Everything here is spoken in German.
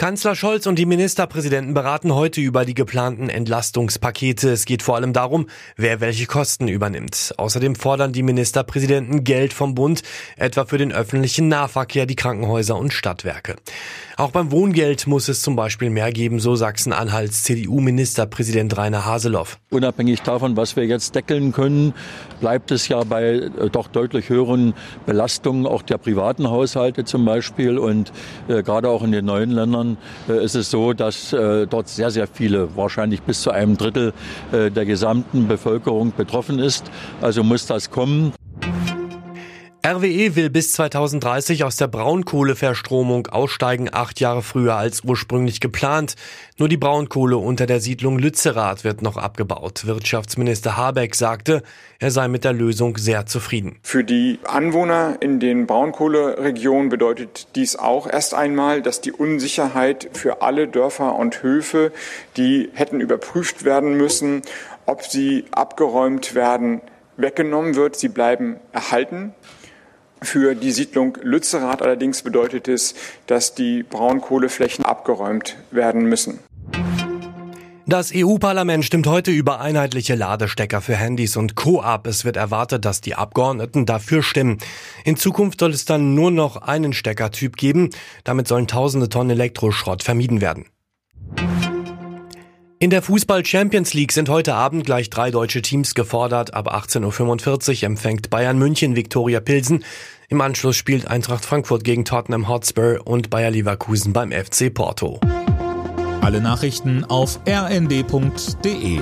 Kanzler Scholz und die Ministerpräsidenten beraten heute über die geplanten Entlastungspakete. Es geht vor allem darum, wer welche Kosten übernimmt. Außerdem fordern die Ministerpräsidenten Geld vom Bund, etwa für den öffentlichen Nahverkehr, die Krankenhäuser und Stadtwerke. Auch beim Wohngeld muss es zum Beispiel mehr geben, so Sachsen-Anhalts CDU-Ministerpräsident Rainer Haseloff. Unabhängig davon, was wir jetzt deckeln können, bleibt es ja bei äh, doch deutlich höheren Belastungen auch der privaten Haushalte zum Beispiel. Und äh, gerade auch in den neuen Ländern äh, ist es so, dass äh, dort sehr, sehr viele, wahrscheinlich bis zu einem Drittel äh, der gesamten Bevölkerung betroffen ist. Also muss das kommen. RWE will bis 2030 aus der Braunkohleverstromung aussteigen, acht Jahre früher als ursprünglich geplant. Nur die Braunkohle unter der Siedlung Lützerath wird noch abgebaut. Wirtschaftsminister Habeck sagte, er sei mit der Lösung sehr zufrieden. Für die Anwohner in den Braunkohleregionen bedeutet dies auch erst einmal, dass die Unsicherheit für alle Dörfer und Höfe, die hätten überprüft werden müssen, ob sie abgeräumt werden, weggenommen wird. Sie bleiben erhalten. Für die Siedlung Lützerath allerdings bedeutet es, dass die Braunkohleflächen abgeräumt werden müssen. Das EU-Parlament stimmt heute über einheitliche Ladestecker für Handys und Co. ab. Es wird erwartet, dass die Abgeordneten dafür stimmen. In Zukunft soll es dann nur noch einen Steckertyp geben. Damit sollen tausende Tonnen Elektroschrott vermieden werden. In der Fußball Champions League sind heute Abend gleich drei deutsche Teams gefordert. Ab 18.45 Uhr empfängt Bayern München Viktoria Pilsen. Im Anschluss spielt Eintracht Frankfurt gegen Tottenham Hotspur und Bayer Leverkusen beim FC Porto. Alle Nachrichten auf rnd.de